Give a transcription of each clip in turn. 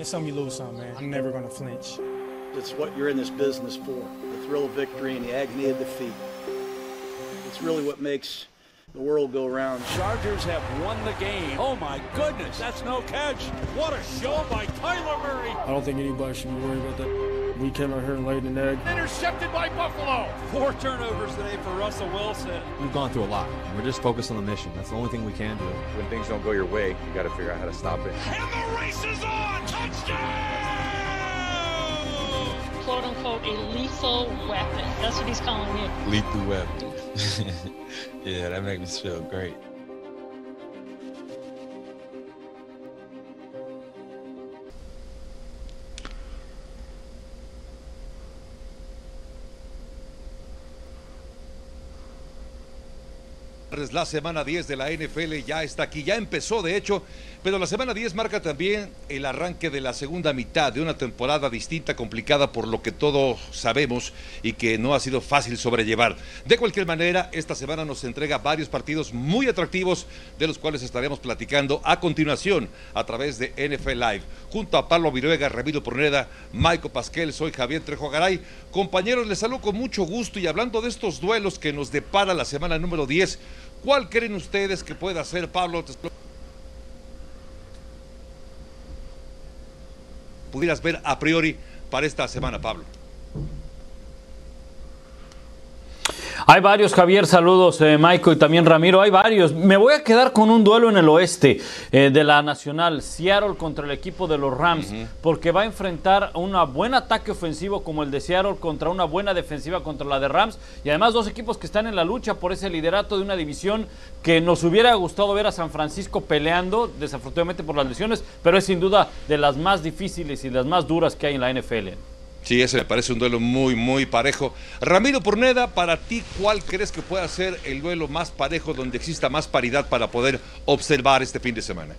It's some you lose some, man. I'm never gonna flinch. It's what you're in this business for. The thrill of victory and the agony of defeat. It's really what makes the world go round. Chargers have won the game. Oh my goodness, that's no catch. What a show by Kyler Murray. I don't think anybody should be worried about that. We came out here and laid an egg. Intercepted by Buffalo. Four turnovers today for Russell Wilson. We've gone through a lot. We're just focused on the mission. That's the only thing we can do. When things don't go your way, you got to figure out how to stop it. And the race is on. Touchdown! quote unquote a lethal weapon. That's what he's calling it. Lethal weapon. yeah, that makes me feel great. La semana 10 de la NFL ya está aquí, ya empezó de hecho, pero la semana 10 marca también el arranque de la segunda mitad de una temporada distinta, complicada por lo que todos sabemos y que no ha sido fácil sobrellevar. De cualquier manera, esta semana nos entrega varios partidos muy atractivos, de los cuales estaremos platicando a continuación a través de NFL Live. Junto a Pablo Viruega, Remiro Porneda, Maico Pasquel, soy Javier Trejo Garay. Compañeros, les saludo con mucho gusto y hablando de estos duelos que nos depara la semana número 10, ¿Cuál creen ustedes que pueda ser Pablo? Pudieras ver a priori para esta semana, Pablo. Hay varios, Javier, saludos, eh, Maico y también Ramiro, hay varios. Me voy a quedar con un duelo en el oeste eh, de la Nacional, Seattle contra el equipo de los Rams, porque va a enfrentar un buen ataque ofensivo como el de Seattle contra una buena defensiva contra la de Rams, y además dos equipos que están en la lucha por ese liderato de una división que nos hubiera gustado ver a San Francisco peleando, desafortunadamente por las lesiones, pero es sin duda de las más difíciles y las más duras que hay en la NFL. Sí, ese me parece un duelo muy, muy parejo. Ramiro Porneda, para ti, ¿cuál crees que pueda ser el duelo más parejo donde exista más paridad para poder observar este fin de semana?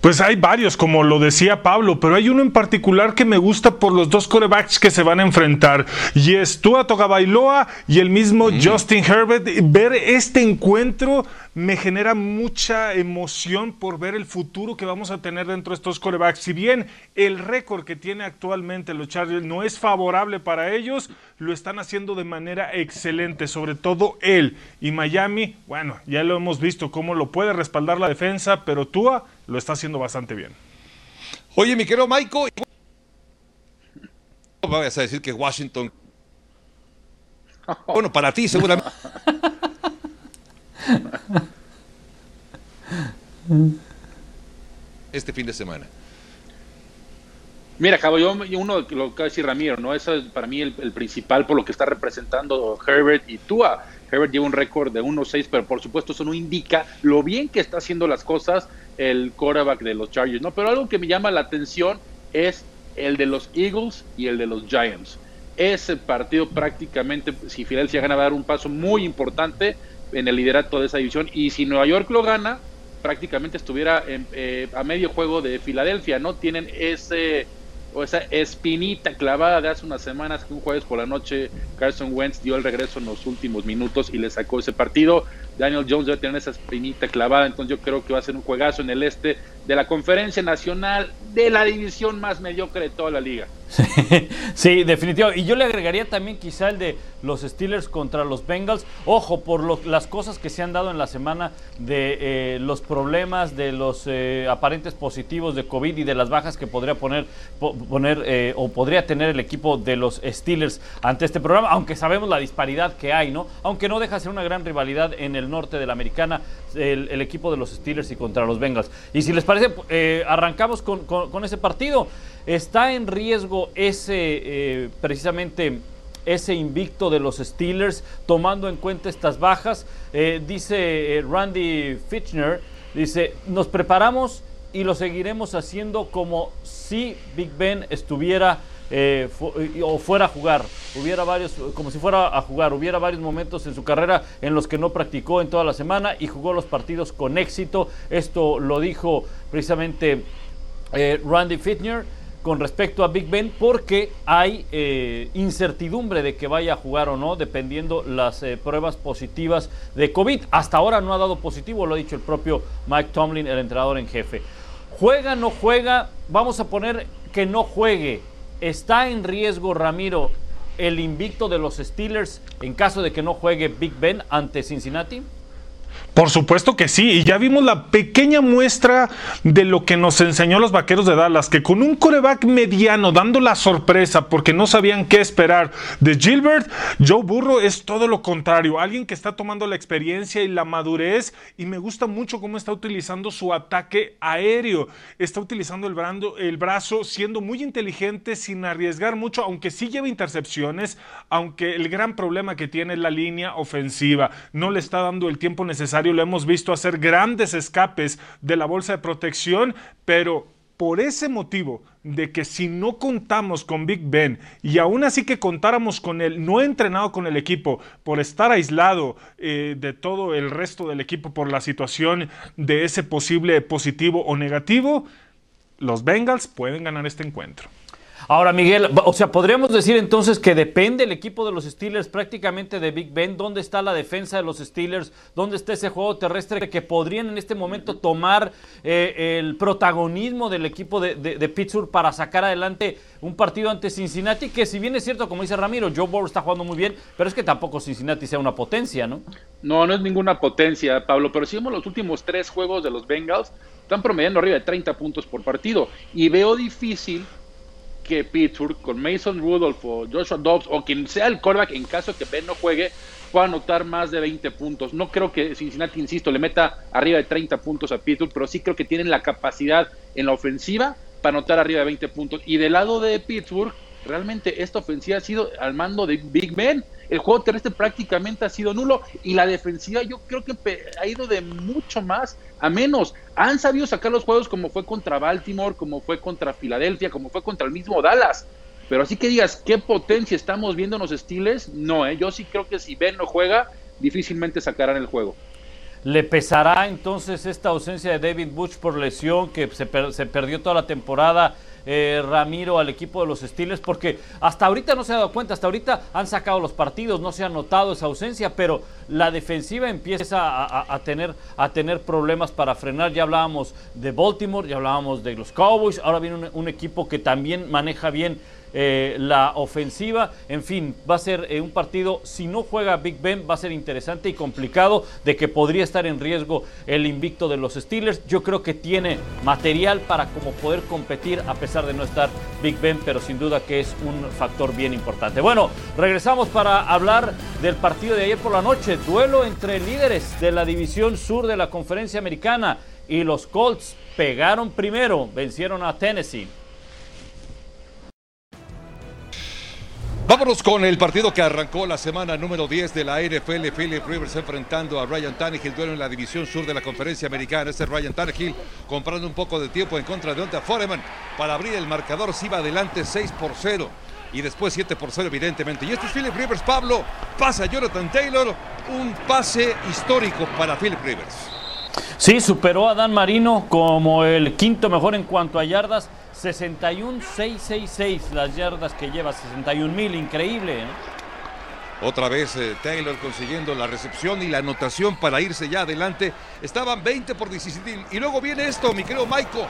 Pues hay varios, como lo decía Pablo, pero hay uno en particular que me gusta por los dos corebacks que se van a enfrentar. Y es Tua Togabailoa y el mismo Justin Herbert. Ver este encuentro me genera mucha emoción por ver el futuro que vamos a tener dentro de estos corebacks. Si bien el récord que tiene actualmente los Chargers no es favorable para ellos, lo están haciendo de manera excelente, sobre todo él. Y Miami, bueno, ya lo hemos visto cómo lo puede respaldar la defensa, pero Tua lo está haciendo bastante bien. Oye, mi querido Michael, no vayas a decir que Washington. Bueno, para ti seguramente. este fin de semana. Mira, Cabo, yo uno lo que va a decir Ramiro, ¿no? Eso es para mí el, principal por lo que está representando Herbert y Tua. Herbert lleva un récord de 1-6, pero por supuesto eso no indica lo bien que está haciendo las cosas el quarterback de los Chargers, ¿no? Pero algo que me llama la atención es el de los Eagles y el de los Giants. Ese partido prácticamente, si Filadelfia gana, va a dar un paso muy importante en el liderato de esa división. Y si Nueva York lo gana, prácticamente estuviera eh, a medio juego de Filadelfia, ¿no? Tienen ese o esa espinita clavada de hace unas semanas que un jueves por la noche Carson Wentz dio el regreso en los últimos minutos y le sacó ese partido. Daniel Jones debe tener esa espinita clavada, entonces yo creo que va a ser un juegazo en el este de la conferencia nacional de la división más mediocre de toda la liga. Sí, definitivo. Y yo le agregaría también quizá el de los Steelers contra los Bengals. Ojo, por las cosas que se han dado en la semana de eh, los problemas, de los eh, aparentes positivos de COVID y de las bajas que podría poner, poner eh, o podría tener el equipo de los Steelers ante este programa, aunque sabemos la disparidad que hay, ¿no? Aunque no deja ser una gran rivalidad en el norte de la americana, el, equipo de los Steelers y contra los Bengals. Y si les parece, eh, arrancamos con, ese partido. Está en riesgo ese, eh, precisamente, ese invicto de los Steelers, tomando en cuenta estas bajas. Eh, dice Randy Fitchner, dice, nos preparamos y lo seguiremos haciendo como si Big Ben estuviera eh, o fuera a jugar, hubiera varios, como si fuera a jugar, hubiera varios momentos en su carrera en los que no practicó en toda la semana y jugó los partidos con éxito. Esto lo dijo precisamente eh, Randy Fitner con respecto a Big Ben porque hay eh, incertidumbre de que vaya a jugar o no dependiendo las pruebas positivas de COVID. Hasta ahora no ha dado positivo, lo ha dicho el propio Mike Tomlin, el entrenador en jefe. ¿Juega, no juega? Vamos a poner que no juegue. ¿Está en riesgo, Ramiro, el invicto de los Steelers en caso de que no juegue Big Ben ante Cincinnati? Por supuesto que sí, y ya vimos la pequeña muestra de lo que nos enseñó los vaqueros de Dallas, que con un coreback mediano dando la sorpresa porque no sabían qué esperar de Gilbert, Joe Burrow es todo lo contrario, alguien que está tomando la experiencia y la madurez, y me gusta mucho cómo está utilizando su ataque aéreo, está utilizando el, brando, el brazo, siendo muy inteligente, sin arriesgar mucho, aunque sí lleva intercepciones, aunque el gran problema que tiene es la línea ofensiva, no le está dando el tiempo necesario lo hemos visto hacer grandes escapes de la bolsa de protección, pero por ese motivo de que si no contamos con Big Ben y aún así que contáramos con él, no entrenado con el equipo, por estar aislado eh, de todo el resto del equipo por la situación de ese posible positivo o negativo, los Bengals pueden ganar este encuentro. Ahora, Miguel, o sea, podríamos decir entonces que depende el equipo de los Steelers prácticamente de Big Ben. ¿Dónde está la defensa de los Steelers? ¿Dónde está ese juego terrestre que podrían en este momento tomar eh, el protagonismo del equipo de, de, Pittsburgh para sacar adelante un partido ante Cincinnati? Que si bien es cierto, como dice Ramiro, Joe Burrow está jugando muy bien, pero es que tampoco Cincinnati sea una potencia, ¿no? No, no es ninguna potencia, Pablo, pero si vemos los últimos tres juegos de los Bengals, están promediando arriba de 30 puntos por partido. Y veo difícil que Pittsburgh con Mason Rudolph o Joshua Dobbs o quien sea el quarterback en caso que Ben no juegue pueda anotar más de 20 puntos. No creo que Cincinnati, insisto, le meta arriba de 30 puntos a Pittsburgh, pero sí creo que tienen la capacidad en la ofensiva para anotar arriba de 20 puntos. Y del lado de Pittsburgh, realmente esta ofensiva ha sido al mando de Big Ben. El juego terrestre prácticamente ha sido nulo y la defensiva yo creo que ha ido de mucho más a menos. Han sabido sacar los juegos como fue contra Baltimore, como fue contra Filadelfia, como fue contra el mismo Dallas. Pero así que digas, ¿qué potencia estamos viendo en los Steelers? No, ¿eh? yo sí creo que si Ben no juega, difícilmente sacarán el juego. ¿Le pesará entonces esta ausencia de David Butch por lesión que se perdió toda la temporada? Eh, Ramiro al equipo de los Steelers, porque hasta ahorita no se ha dado cuenta, hasta ahorita han sacado los partidos, no se ha notado esa ausencia, pero la defensiva empieza a, tener, a tener problemas para frenar. Ya hablábamos de Baltimore, ya hablábamos de los Cowboys, ahora viene un equipo que también maneja bien eh, la ofensiva. En fin, va a ser eh, un partido, si no juega Big Ben, va a ser interesante y complicado de que podría estar en riesgo el invicto de los Steelers. Yo creo que tiene material para como poder competir a pesar de no estar Big Ben, pero sin duda que es un factor bien importante. Bueno, regresamos para hablar del partido de ayer por la noche, duelo entre líderes de la división sur de la conferencia americana y los Colts pegaron primero, vencieron a Tennessee. Vámonos con el partido que arrancó la semana número 10 de la NFL. Philip Rivers enfrentando a Ryan Tannehill, duelo en la división sur de la conferencia americana. Este es Ryan Tannehill comprando un poco de tiempo en contra de Onta Foreman para abrir el marcador. Se iba adelante 6 por 0 y después 7 por 0 evidentemente. Y este es Philip Rivers, Pablo, pasa a Jonathan Taylor, un pase histórico para Philip Rivers. Sí, superó a Dan Marino como el quinto mejor en cuanto a yardas 61-666 las yardas que lleva, 61 mil, increíble. Otra vez eh, Taylor consiguiendo la recepción y la anotación para irse ya adelante. Estaban 20 por 17. Y luego viene esto, mi querido Maiko.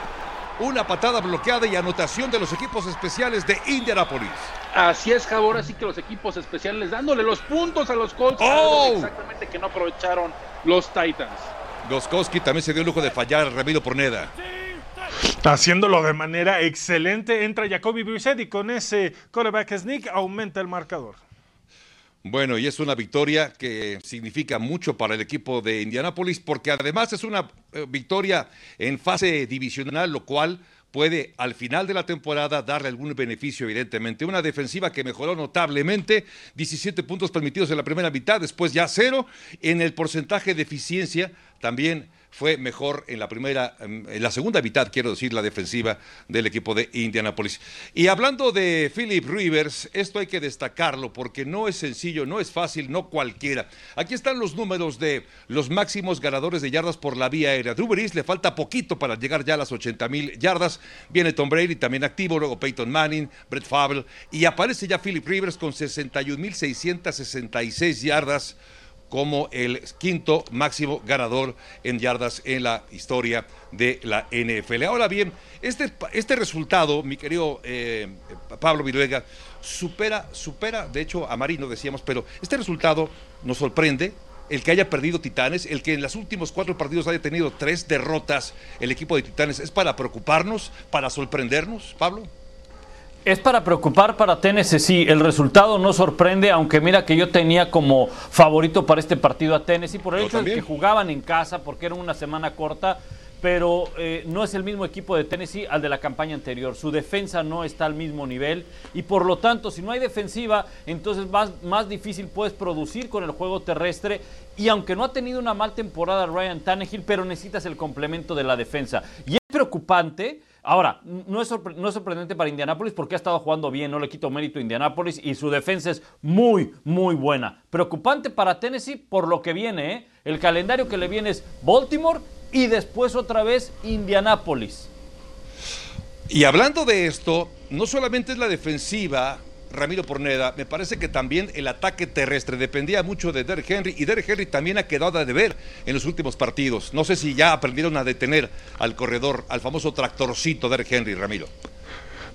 Una patada bloqueada y anotación de los equipos especiales de Indianapolis. Así es, Jabor, así que los equipos especiales dándole los puntos a los Colts. ¡Oh! Exactamente que no aprovecharon los Titans. Goskowski también se dio el lujo de fallar, Ramiro Porneda. Haciéndolo de manera excelente, entra Jacoby Brissett y con ese quarterback sneak aumenta el marcador. Bueno, y es una victoria que significa mucho para el equipo de Indianápolis porque además es una eh, victoria en fase divisional, lo cual puede al final de la temporada darle algún beneficio, evidentemente. Una defensiva que mejoró notablemente, 17 puntos permitidos en la primera mitad, después ya cero. En el porcentaje de eficiencia también fue mejor en la primera, en la segunda mitad, quiero decir, la defensiva del equipo de Indianapolis. Y hablando de Philip Rivers, esto hay que destacarlo porque no es sencillo, no es fácil, no cualquiera. Aquí están los números de los máximos ganadores de yardas por la vía aérea. Drew Brees le falta poquito para llegar ya a las 80 mil yardas. Viene Tom Brady también activo, luego Peyton Manning, Brett Favre y aparece ya Philip Rivers con 61 mil 666 yardas como el quinto máximo ganador en yardas en la historia de la NFL. Ahora bien, este, este resultado, mi querido eh, Pablo Viruega, supera, supera, de hecho, a Marino decíamos, pero este resultado nos sorprende, el que haya perdido Titanes, el que en los últimos cuatro partidos haya tenido tres derrotas el equipo de Titanes, ¿es para preocuparnos, para sorprendernos, Pablo? Es para preocupar para Tennessee, sí. El resultado no sorprende, aunque mira que yo tenía como favorito para este partido a Tennessee por el hecho de que jugaban en casa, porque era una semana corta, pero eh, no es el mismo equipo de Tennessee al de la campaña anterior. Su defensa no está al mismo nivel y por lo tanto, si no hay defensiva, entonces más, más difícil puedes producir con el juego terrestre. Y aunque no ha tenido una mal temporada Ryan Tannehill, pero necesitas el complemento de la defensa. Y es preocupante Ahora, no es, no es, sorprendente para Indianápolis porque ha estado jugando bien, no le quito mérito a Indianápolis y su defensa es muy, muy buena. Preocupante para Tennessee por lo que viene, ¿eh? El calendario que le viene es Baltimore y después otra vez Indianápolis. Y hablando de esto, no solamente es la defensiva Ramiro Porneda, me parece que también el ataque terrestre dependía mucho de Derrick Henry y Derrick Henry también ha quedado a deber en los últimos partidos. No sé si ya aprendieron a detener al corredor, al famoso tractorcito Derrick Henry, Ramiro.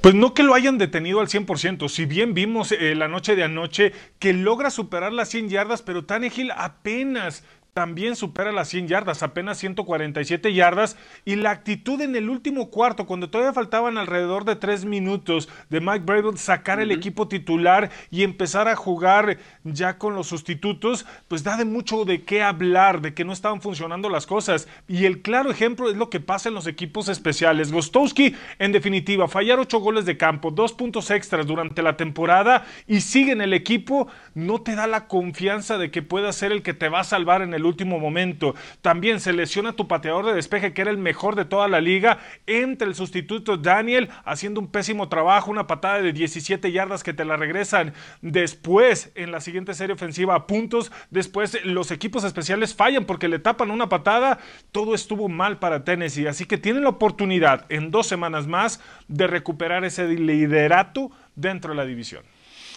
Pues no que lo hayan detenido al 100%, si bien vimos eh, la noche de anoche que logra superar las 100 yardas, pero Tannehill apenas también supera las 100 yardas, apenas 147 yardas. Y la actitud en el último cuarto, cuando todavía faltaban alrededor de tres minutos de Mike Brable sacar el equipo titular y empezar a jugar ya con los sustitutos, pues da de mucho de qué hablar, de que no estaban funcionando las cosas. Y el claro ejemplo es lo que pasa en los equipos especiales. Gostowski, en definitiva, fallar ocho goles de campo, dos puntos extras durante la temporada y sigue en el equipo, no te da la confianza de que pueda ser el que te va a salvar en el último momento. También se lesiona tu pateador de despeje, que era el mejor de toda la liga. Entre el sustituto Daniel, haciendo un pésimo trabajo, una patada de 17 yardas que te la regresan después en la siguiente serie ofensiva a puntos. Después los equipos especiales fallan porque le tapan una patada. Todo estuvo mal para Tennessee. Así que tienen la oportunidad en dos semanas más de recuperar ese liderato dentro de la división.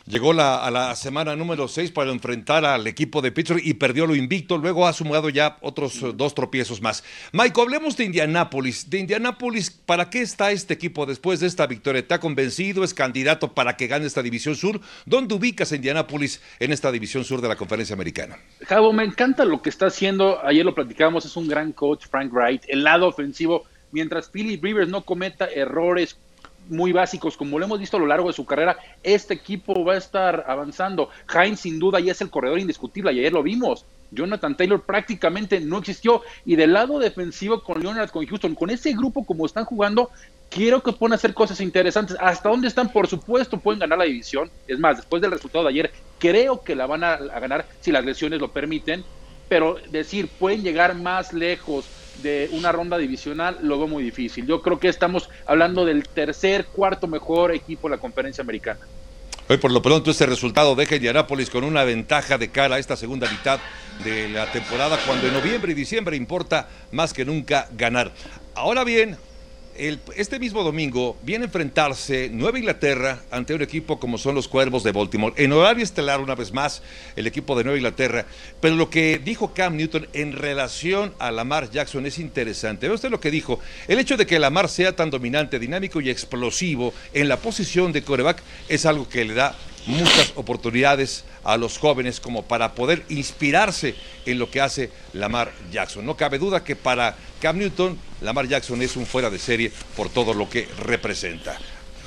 Llegó a la semana número 6 para enfrentar al equipo de Pittsburgh y perdió lo invicto. Luego ha sumado ya otros dos tropiezos más. Mike, hablemos de Indianápolis. De Indianápolis, ¿para qué está este equipo después de esta victoria? ¿Te ha convencido? ¿Es candidato para que gane esta división sur? ¿Dónde ubicas a Indianápolis en esta división sur de la conferencia americana? Javo, me encanta lo que está haciendo. Ayer lo platicábamos, es un gran coach, Frank Wright. El lado ofensivo, mientras Philip Rivers no cometa errores muy básicos, como lo hemos visto a lo largo de su carrera, este equipo va a estar avanzando. Heinz sin duda ya es el corredor indiscutible, ayer lo vimos. Jonathan Taylor prácticamente no existió. Y del lado defensivo con Leonard, con Houston, con ese grupo como están jugando, quiero que puedan hacer cosas interesantes. ¿Hasta dónde están? Por supuesto, pueden ganar la división. Es más, después del resultado de ayer, creo que la van a ganar si las lesiones lo permiten. Pero decir, pueden llegar más lejos de una ronda divisional lo veo muy difícil. Yo creo que estamos hablando del tercer, cuarto mejor equipo de la conferencia americana. Hoy por lo pronto este resultado deja a Indianápolis con una ventaja de cara a esta segunda mitad de la temporada cuando en noviembre y diciembre importa más que nunca ganar. Ahora bien, este mismo domingo viene a enfrentarse Nueva Inglaterra ante un equipo como son los Cuervos de Baltimore. En horario estelar, una vez más, el equipo de Nueva Inglaterra. Pero lo que dijo Cam Newton en relación a Lamar Jackson es interesante. Ve usted lo que dijo. El hecho de que Lamar sea tan dominante, dinámico y explosivo en la posición de coreback es algo que le da muchas oportunidades a los jóvenes como para poder inspirarse en lo que hace Lamar Jackson. No cabe duda que para Cam Newton, Lamar Jackson es un fuera de serie por todo lo que representa.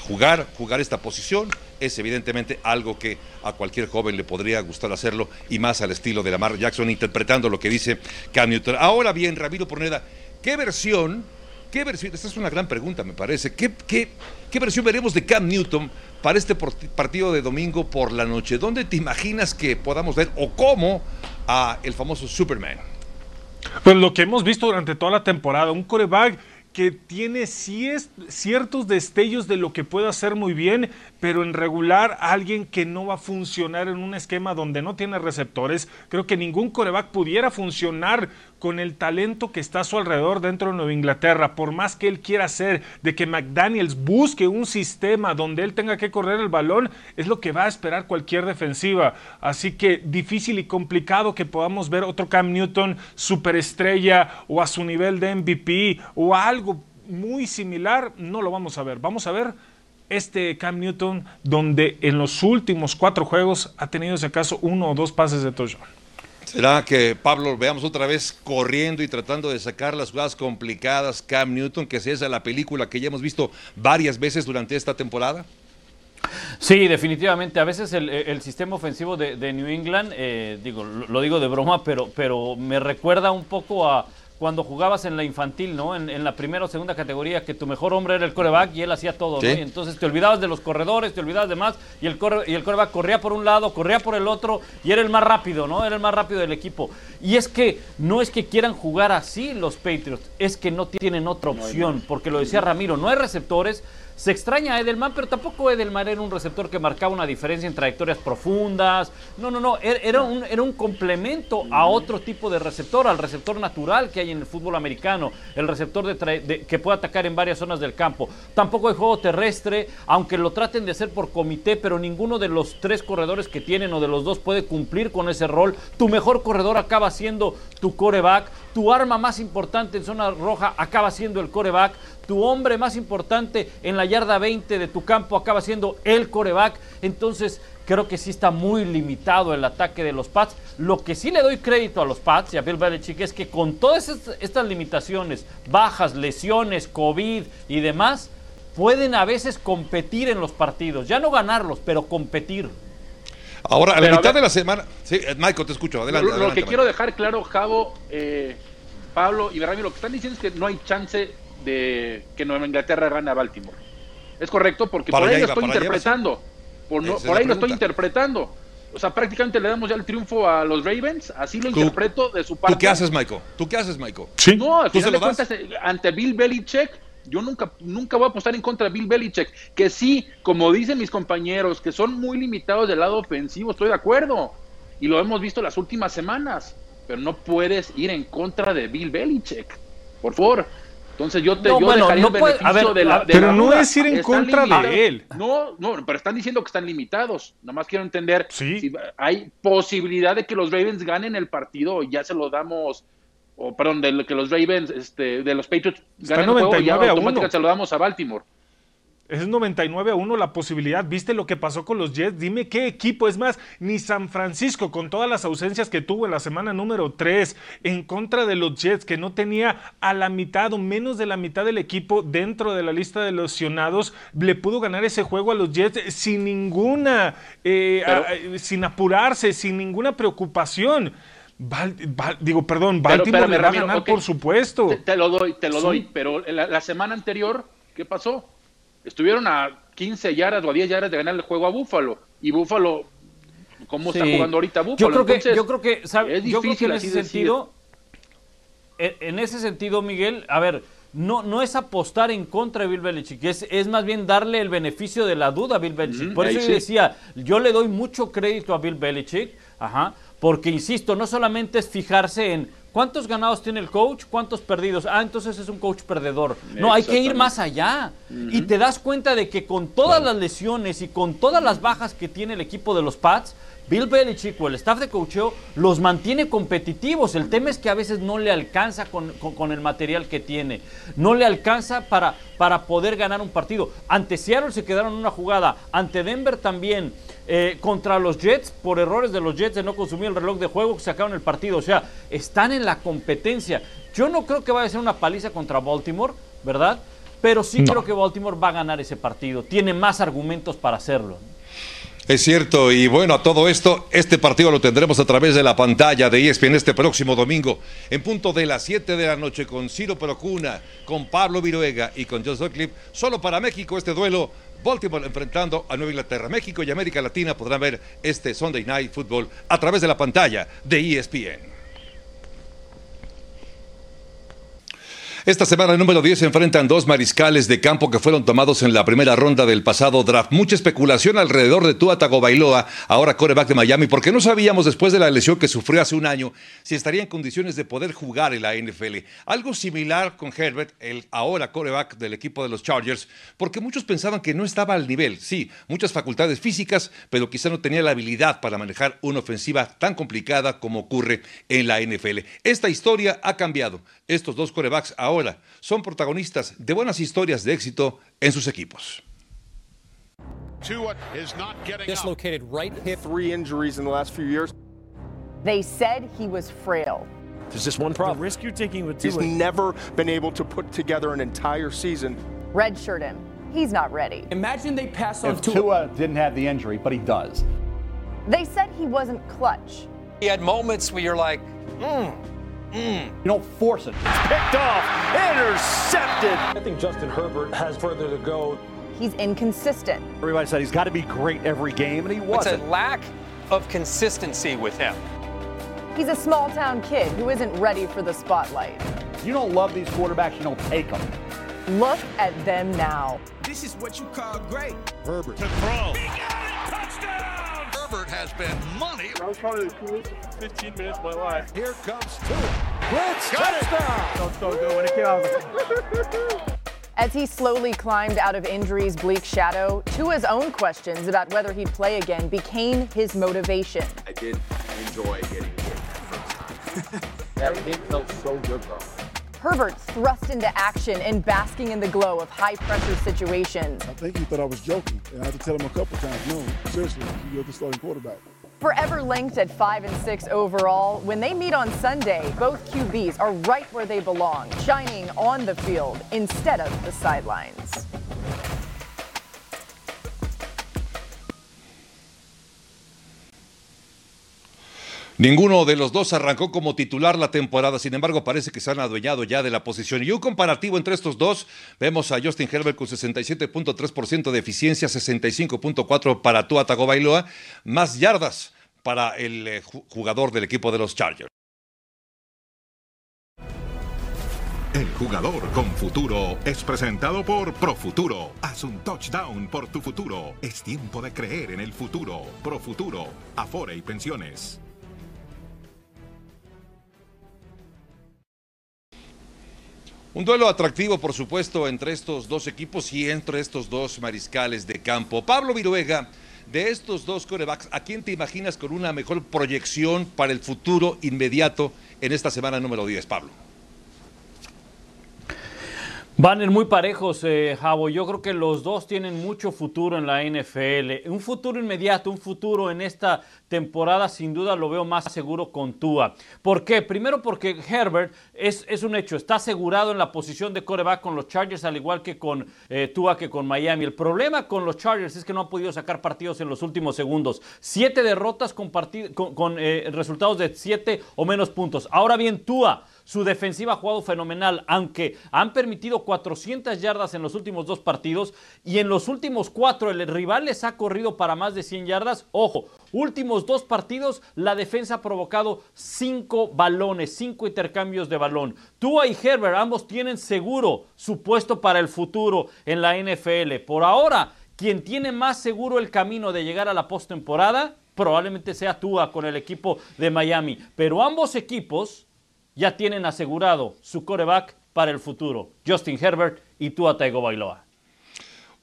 Jugar, jugar esta posición es evidentemente algo que a cualquier joven le podría gustar hacerlo y más al estilo de Lamar Jackson interpretando lo que dice Cam Newton. Ahora bien, Ramiro Porneda, ¿qué versión ¿Qué versión? Esta es una gran pregunta, me parece. ¿Qué, qué, qué versión veremos de Cam Newton para este partido de domingo por la noche? ¿Dónde te imaginas que podamos ver o cómo a el famoso Superman? Pues lo que hemos visto durante toda la temporada, un coreback que tiene ciertos destellos de lo que puede hacer muy bien, pero en regular alguien que no va a funcionar en un esquema donde no tiene receptores. Creo que ningún coreback pudiera funcionar con el talento que está a su alrededor dentro de Nueva Inglaterra. Por más que él quiera hacer de que McDaniels busque un sistema donde él tenga que correr el balón, es lo que va a esperar cualquier defensiva. Así que difícil y complicado que podamos ver otro Cam Newton superestrella o a su nivel de MVP o algo muy similar, no lo vamos a ver. Vamos a ver este Cam Newton donde en los últimos cuatro juegos ha tenido ese caso uno o dos pases de touchdown. ¿Será que Pablo veamos otra vez corriendo y tratando de sacar las jugadas complicadas Cam Newton, que es esa la película que ya hemos visto varias veces durante esta temporada? Sí, definitivamente. A veces el, el sistema ofensivo de, de New England, eh, digo, lo, lo, digo de broma, pero, pero me recuerda un poco a cuando jugabas en la infantil, ¿no? En, en la primera o segunda categoría, que tu mejor hombre era el coreback y él hacía todo, ¿no? Sí. Y entonces te olvidabas de los corredores, te olvidabas de más, y el, core, y el coreback corría por un lado, corría por el otro, y era el más rápido, ¿no? Era el más rápido del equipo. Y es que no es que quieran jugar así los Patriots, es que no tienen otra opción, porque lo decía Ramiro, no hay receptores. Se extraña a Edelman, pero tampoco Edelman era un receptor que marcaba una diferencia en trayectorias profundas. No, no, no. er, Era un, era un complemento a otro tipo de receptor, al receptor natural que hay en el fútbol americano, el receptor de que puede atacar en varias zonas del campo. Tampoco hay juego terrestre, aunque lo traten de hacer por comité, pero ninguno de los tres corredores que tienen o de los dos puede cumplir con ese rol. Tu mejor corredor acaba siendo tu coreback. Tu arma más importante en zona roja acaba siendo el coreback. Tu hombre más importante en la yarda 20 de tu campo acaba siendo el coreback. Entonces, creo que sí está muy limitado el ataque de los Pats. Lo que sí le doy crédito a los Pats y a Bill Belichick es que con todas estas, limitaciones, bajas, lesiones, COVID y demás, pueden a veces competir en los partidos. Ya no ganarlos, pero competir. Ahora, a la Pero a mitad ver- de la semana. Sí, eh, Michael, te escucho. Adelante. lo, lo adelante, que Michael. quiero dejar claro, Javo, eh, Pablo y Ramiro, lo que están diciendo es que no hay chance de que Nueva Inglaterra gane a Baltimore. Es correcto, porque Para por ahí lo iba, estoy iba, interpretando. Por, no- por ahí lo estoy interpretando. O sea, prácticamente le damos ya el triunfo a los Ravens. Así lo interpreto de su parte. ¿Tú qué haces, Michael? ¿Tú qué haces, Michael? Sí. No, al ¿Tú final se de cuentas, eh, ante Bill Belichick, yo nunca, nunca voy a apostar en contra de Bill Belichick. Que sí, como dicen mis compañeros, que son muy limitados del lado ofensivo, estoy de acuerdo. Y lo hemos visto las últimas semanas. Pero no puedes ir en contra de Bill Belichick. Por favor. Entonces yo te No, yo bueno, dejaría no el puede- beneficio ver, de la de pero la no duda. es ir en Están contra de él. No, no, pero están diciendo que están limitados. Nomás quiero entender Sí. si hay posibilidad de que los Ravens ganen el partido y ya se lo damos o perdón, de lo que los Ravens, este, de los Patriots ganen el juego, ya 99 a automáticamente 1. se lo damos a Baltimore. Es 99 a 1 la posibilidad. ¿Viste lo que pasó con los Jets? Dime qué equipo. Es más, ni San Francisco, con todas las ausencias que tuvo en la semana número 3, en contra de los Jets, que no tenía a la mitad o menos de la mitad del equipo dentro de la lista de lesionados, le pudo ganar ese juego a los Jets sin ninguna, eh, Pero- a- a- sin apurarse, sin ninguna preocupación. Val- Val- digo, perdón, Pero, Baltimore espérame, le va a ganar, por supuesto. Te, te lo doy, te lo Sí. doy, pero la, la semana anterior, ¿qué pasó? Estuvieron a 15 yardas o a 10 yardas de ganar el juego a Búfalo. Y Búfalo, ¿cómo está jugando ahorita Búfalo? Yo creo que, Entonces, yo creo que, ¿sabe? es yo creo que difícil en así ese sentido, en, en ese sentido, Miguel, a ver, no, no es apostar en contra de Bill Belichick, es, es más bien darle el beneficio de la duda a Bill Belichick. Por eso yo sí. decía, yo le doy mucho crédito a Bill Belichick, ajá, porque insisto, no solamente es fijarse en cuántos ganados tiene el coach, cuántos perdidos. Ah, entonces es un coach perdedor. No, hay que ir más allá. Y te das cuenta de que con todas las lesiones y con todas las bajas que tiene el equipo de los Pats, Bill Belichick o el staff de coacheo los mantiene competitivos. El tema es que a veces no le alcanza con, con- con el material que tiene. No le alcanza para, para poder ganar un partido. Ante Seattle se quedaron en una jugada. Ante Denver también. Eh, contra los Jets, por errores de los Jets de no consumir el reloj de juego, sacaron el partido. O sea, están en la competencia. Yo no creo que vaya a ser una paliza contra Baltimore, ¿verdad? Pero sí No. creo que Baltimore va a ganar ese partido. Tiene más argumentos para hacerlo. Es cierto, y bueno, a todo esto, este partido lo tendremos a través de la pantalla de ESPN este próximo domingo, en punto de las 7 de la noche, con Ciro Procuna, con Pablo Viruega y con Josh Clip. Solo para México este duelo, Baltimore enfrentando a Nueva Inglaterra. México y América Latina podrán ver este Sunday Night Football a través de la pantalla de ESPN. Esta semana número 10 se enfrentan dos mariscales de campo que fueron tomados en la primera ronda del pasado draft. Mucha especulación alrededor de Tua Tagovailoa, ahora coreback de Miami, porque no sabíamos después de la lesión que sufrió hace un año si estaría en condiciones de poder jugar en la NFL. Algo similar con Herbert, el ahora coreback del equipo de los Chargers, porque muchos pensaban que no estaba al nivel. Sí, muchas facultades físicas, pero quizá no tenía la habilidad para manejar una ofensiva tan complicada como ocurre en la NFL. Esta historia ha cambiado. Estos dos corebacks ahora son protagonistas de buenas historias de éxito en sus equipos. Dislocated right hip. Three injuries in the last few years. They said he was frail. There's just one problem. The risk you're taking with He's never been able to put together an entire season. Redshirt him. He's not ready. Imagine they pass on If Tua didn't have the injury, but he does. They said he wasn't clutch. He had moments where you're like, mm, mm. You don't force it. It's picked off, intercepted. I think Justin Herbert has further to go. He's inconsistent. Everybody said he's got to be great every game, and he wasn't. It's a lack of consistency with him. He's a small town kid who isn't ready for the spotlight. You don't love these quarterbacks, you don't take them. Look at them now. This is what you call great. Herbert to throw. Herbert has been money. That was probably the coolest 15 minutes of my life. Here comes Tua. Blitz got touchdown! It. Felt so good when it came out. As he slowly climbed out of injury's bleak shadow, Tua's own questions about whether he'd play again became his motivation. I did enjoy getting hit first time. Everything felt so good, though. Herbert thrust into action and basking in the glow of high pressure situations. I think he thought I was joking. And I had to tell him a couple times, no, seriously, you're the starting quarterback. Forever linked at 5 and 6 overall, when they meet on Sunday, both QBs are right where they belong, shining on the field instead of the sidelines. Ninguno de los dos arrancó como titular la temporada, sin embargo parece que se han adueñado ya de la posición. Y un comparativo entre estos dos, vemos a Justin Herbert con 67.3% de eficiencia, 65.4% para Tua Tagovailoa, más yardas para el eh, jugador del equipo de los Chargers. El jugador con futuro es presentado por Profuturo. Haz un touchdown por tu futuro. Es tiempo de creer en el futuro. Profuturo, Afore y Pensiones. Un duelo atractivo, por supuesto, entre estos dos equipos y entre estos dos mariscales de campo. Pablo Viruega, de estos dos corebacks, ¿a quién te imaginas con una mejor proyección para el futuro inmediato en esta semana número 10, Pablo? Van en muy parejos, eh, Javo. Yo creo que los dos tienen mucho futuro en la NFL. Un futuro inmediato, un futuro en esta temporada, sin duda lo veo más seguro con Tua. ¿Por qué? Primero porque Herbert es, es un hecho, está asegurado en la posición de coreback con los Chargers, al igual que con eh, Tua, que con Miami. El problema con los Chargers es que no han podido sacar partidos en los últimos segundos. Siete derrotas con, con, eh, resultados de siete o menos puntos. Ahora bien, Tua. Su defensiva ha jugado fenomenal, aunque han permitido 400 yardas en los últimos dos partidos y en los últimos cuatro el rival les ha corrido para más de 100 yardas. Ojo, últimos dos partidos la defensa ha provocado cinco balones, cinco intercambios de balón. Tua y Herbert ambos tienen seguro su puesto para el futuro en la NFL. Por ahora, quien tiene más seguro el camino de llegar a la postemporada probablemente sea Tua con el equipo de Miami. Pero ambos equipos ya tienen asegurado su coreback para el futuro, Justin Herbert y Tua Tagovailoa.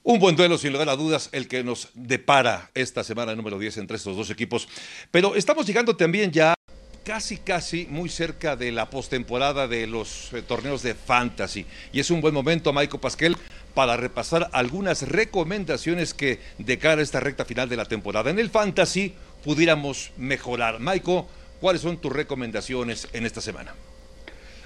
Un buen duelo, sin lugar a dudas, el que nos depara esta semana número 10 entre estos dos equipos. Pero estamos llegando también ya casi, casi muy cerca de la postemporada de los eh, torneos de fantasy. Y es un buen momento, Michael Pasquel, para repasar algunas recomendaciones que de cara a esta recta final de la temporada en el fantasy pudiéramos mejorar. Michael, ¿cuáles son tus recomendaciones en esta semana?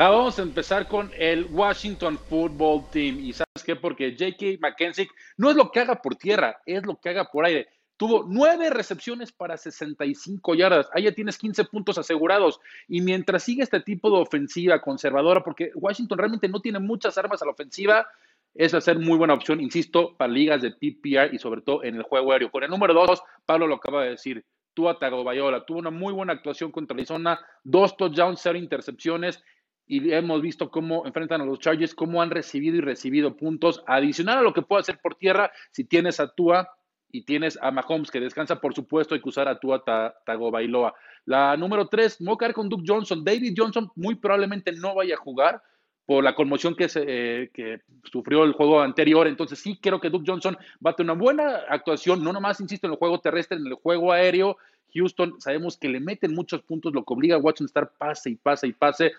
Ah, vamos a empezar con el Washington Football Team. ¿Y sabes qué? Porque J.K. McKenzie no es lo que haga por tierra, es lo que haga por aire. Tuvo nueve recepciones para 65 yardas. Ahí ya tienes 15 puntos asegurados. Y mientras sigue este tipo de ofensiva conservadora, porque Washington realmente no tiene muchas armas a la ofensiva, es a ser muy buena opción, insisto, para ligas de PPR y sobre todo en el juego aéreo. Con el número dos, Pablo lo acaba de decir, Tua Tagovailoa tuvo una muy buena actuación contra Arizona, dos touchdowns, cero intercepciones y hemos visto cómo enfrentan a los Chargers, cómo han recibido y recibido puntos, adicional a lo que puede hacer por tierra si tienes a Tua y tienes a Mahomes que descansa, por supuesto, hay que usar a Tua Tagovailoa. La número tres, me con Duke Johnson. David Johnson muy probablemente no vaya a jugar por la conmoción que, se, eh, que sufrió el juego anterior. Entonces sí creo que Duke Johnson va a tener una buena actuación, no nomás, insisto, en el juego terrestre, en el juego aéreo. Houston sabemos que le meten muchos puntos, lo que obliga a Watson a estar pase y pase y pase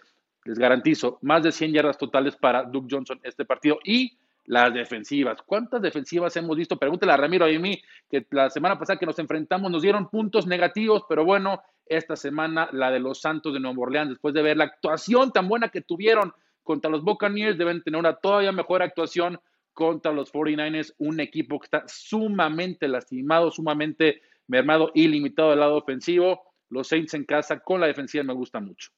les garantizo, más de 100 yardas totales para Duke Johnson este partido. Y las defensivas. ¿Cuántas defensivas hemos visto? Pregúntale a Ramiro y a mí, que la semana pasada que nos enfrentamos nos dieron puntos negativos, pero bueno, esta semana la de los Santos de Nueva Orleans, después de ver la actuación tan buena que tuvieron contra los Buccaneers, deben tener una todavía mejor actuación contra los 49ers, un equipo que está sumamente lastimado, sumamente mermado y limitado del lado ofensivo. Los Saints en casa con la defensiva me gusta mucho.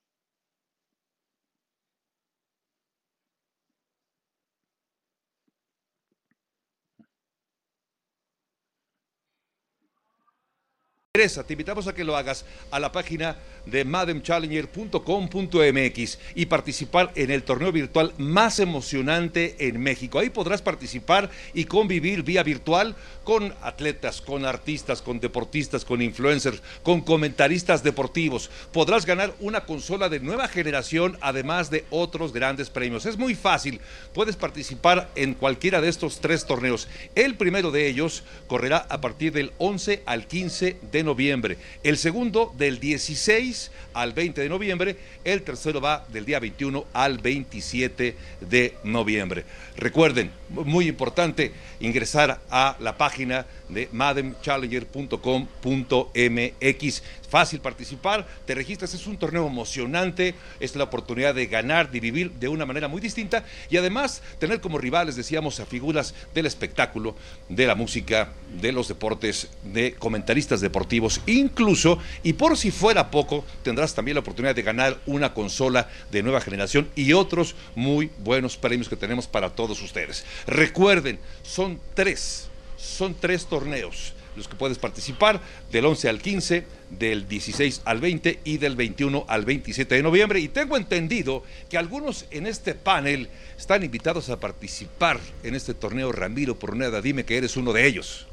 Te invitamos a que lo hagas a la página de mademchallenger.com.mx y participar en el torneo virtual más emocionante en México. Ahí podrás participar y convivir vía virtual con atletas, con artistas, con deportistas, con influencers, con comentaristas deportivos. Podrás ganar una consola de nueva generación, además de otros grandes premios. Es muy fácil, puedes participar en cualquiera de estos tres torneos. El primero de ellos correrá a partir del 11 al 15 de noviembre, el segundo del 16 al 20 de noviembre, el tercero va del día 21 al 27 de noviembre. Recuerden, muy importante, ingresar a la página de mademchallenger.com.mx. Fácil participar, te registras, es un torneo emocionante, es la oportunidad de ganar, de vivir de una manera muy distinta y además tener como rivales, decíamos, a figuras del espectáculo, de la música, de los deportes, de comentaristas deportivos, incluso, y por si fuera poco, tendrás también la oportunidad de ganar una consola de nueva generación y otros muy buenos premios que tenemos para todos ustedes. Recuerden, son tres son tres torneos los que puedes participar del 11 al 15, del 16 al 20 y del 21 al 27 de noviembre. Y tengo entendido que algunos en este panel están invitados a participar en este torneo. Ramiro Porneda, dime que eres uno de ellos.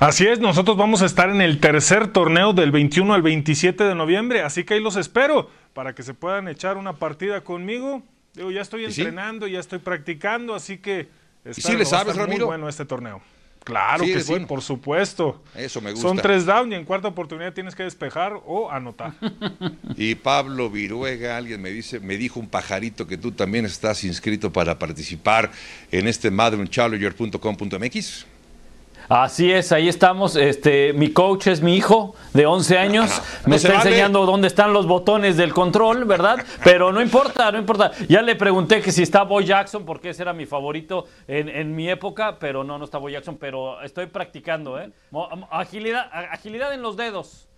Así es, nosotros vamos a estar en el tercer torneo del 21 al 27 de noviembre, así que ahí los espero para que se puedan echar una partida conmigo. Digo, ya estoy entrenando, ya estoy practicando, así que... ¿Y si le sabes, Ramiro? Muy bueno este torneo. Claro que sí, por supuesto. Eso me gusta. Son tres down y en cuarta oportunidad tienes que despejar o anotar. y Pablo Viruega, alguien me dice, me dijo un pajarito que tú también estás inscrito para participar en este madronchallenger.com.mx. Así es, ahí estamos. Este, mi coach es mi hijo de 11 años. me está enseñando dónde están los botones del control, ¿verdad? Pero no importa, no importa. Ya le pregunté que si está Boy Jackson, porque ese era mi favorito en, mi época, pero no, no está Boy Jackson. Pero estoy practicando, ¿eh? Agilidad, agilidad en los dedos.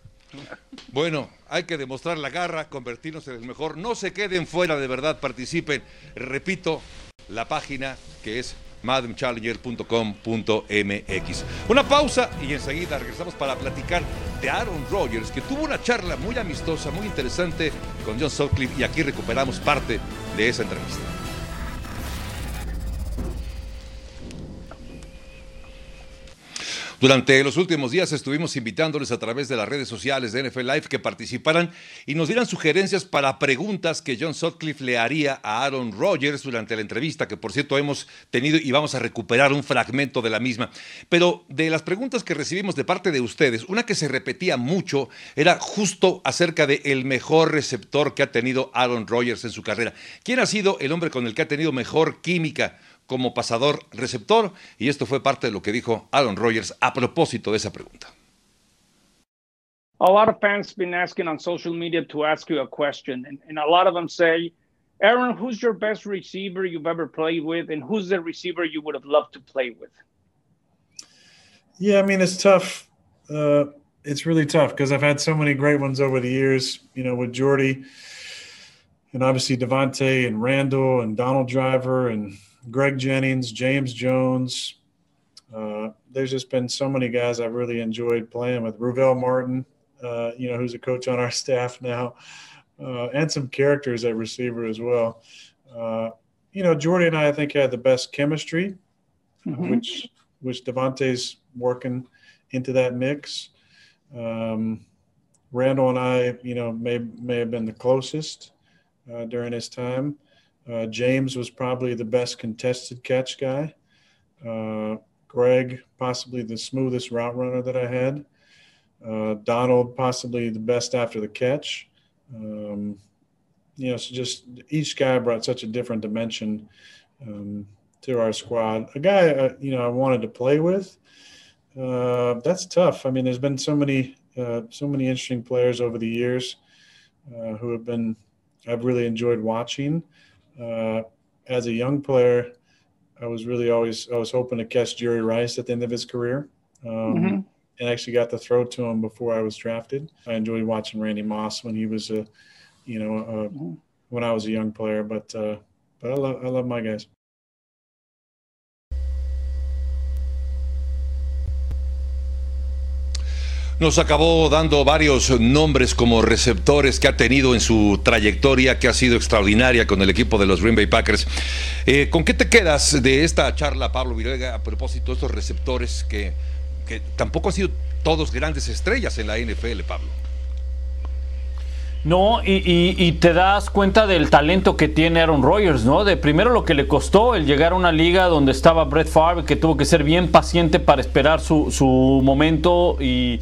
Bueno, hay que demostrar la garra, convertirnos en el mejor. No se queden fuera, de verdad, participen. Repito, la página que es madamchallenger.com.mx. Una pausa y enseguida regresamos para platicar de Aaron Rodgers, que tuvo una charla muy amistosa, muy interesante con John Sutcliffe y aquí recuperamos parte de esa entrevista. Durante los últimos días estuvimos invitándoles a través de las redes sociales de NFL Live que participaran y nos dieran sugerencias para preguntas que John Sutcliffe le haría a Aaron Rodgers durante la entrevista, que por cierto hemos tenido y vamos a recuperar un fragmento de la misma. Pero de las preguntas que recibimos de parte de ustedes, una que se repetía mucho era justo acerca de el mejor receptor que ha tenido Aaron Rodgers en su carrera. ¿Quién ha sido el hombre con el que ha tenido mejor química? Como pasador receptor y esto fue parte de lo que dijo Aaron Rodgers a propósito de esa pregunta. A lot of fans been asking on social media to ask you a question and, and a lot of them say, Aaron, who's your best receiver you've ever played with and who's the receiver you would have loved to play with? Yeah, I mean it's tough. Uh, it's really tough because I've had so many great ones over the years. You know, with Jordy, and obviously Devontae and Randall and Donald Driver and Greg Jennings, James Jones. Uh, there's just been so many guys I've really enjoyed playing with. Ruvel Martin, uh, you know, who's a coach on our staff now. uh, and some characters at receiver as well. Uh, you know, Jordy and I, I think, had the best chemistry, Mhm. which which Devontae's working into that mix. Um, Randall and I, you know, may may have been the closest uh, during his time. Uh, James was probably the best contested catch guy. Uh, Greg, possibly the smoothest route runner that I had. Uh, Donald, possibly the best after the catch. Um, you know, so just each guy brought such a different dimension um, to our squad. A guy, uh, you know, I wanted to play with. Uh, that's tough. I mean, there's been so many, uh, so many interesting players over the years uh, who have been, I've really enjoyed watching. Uh, as a young player, I was really always, I was hoping to catch Jerry Rice at the end of his career. Um, Mhm. And actually got to throw to him before I was drafted. I enjoyed watching Randy Moss when he was a, you know, uh, when I was a young player. But uh, but I love I love my guys. Nos acabó dando varios nombres como receptores que ha tenido en su trayectoria, que ha sido extraordinaria con el equipo de los Green Bay Packers. Eh, ¿Con qué te quedas de esta charla, Pablo Virega, a propósito de estos receptores que, tampoco han sido todos grandes estrellas en la NFL, Pablo? No, y te das cuenta del talento que tiene Aaron Rodgers, ¿no? De primero lo que le costó el llegar a una liga donde estaba Brett Favre, que tuvo que ser bien paciente para esperar su, su momento y,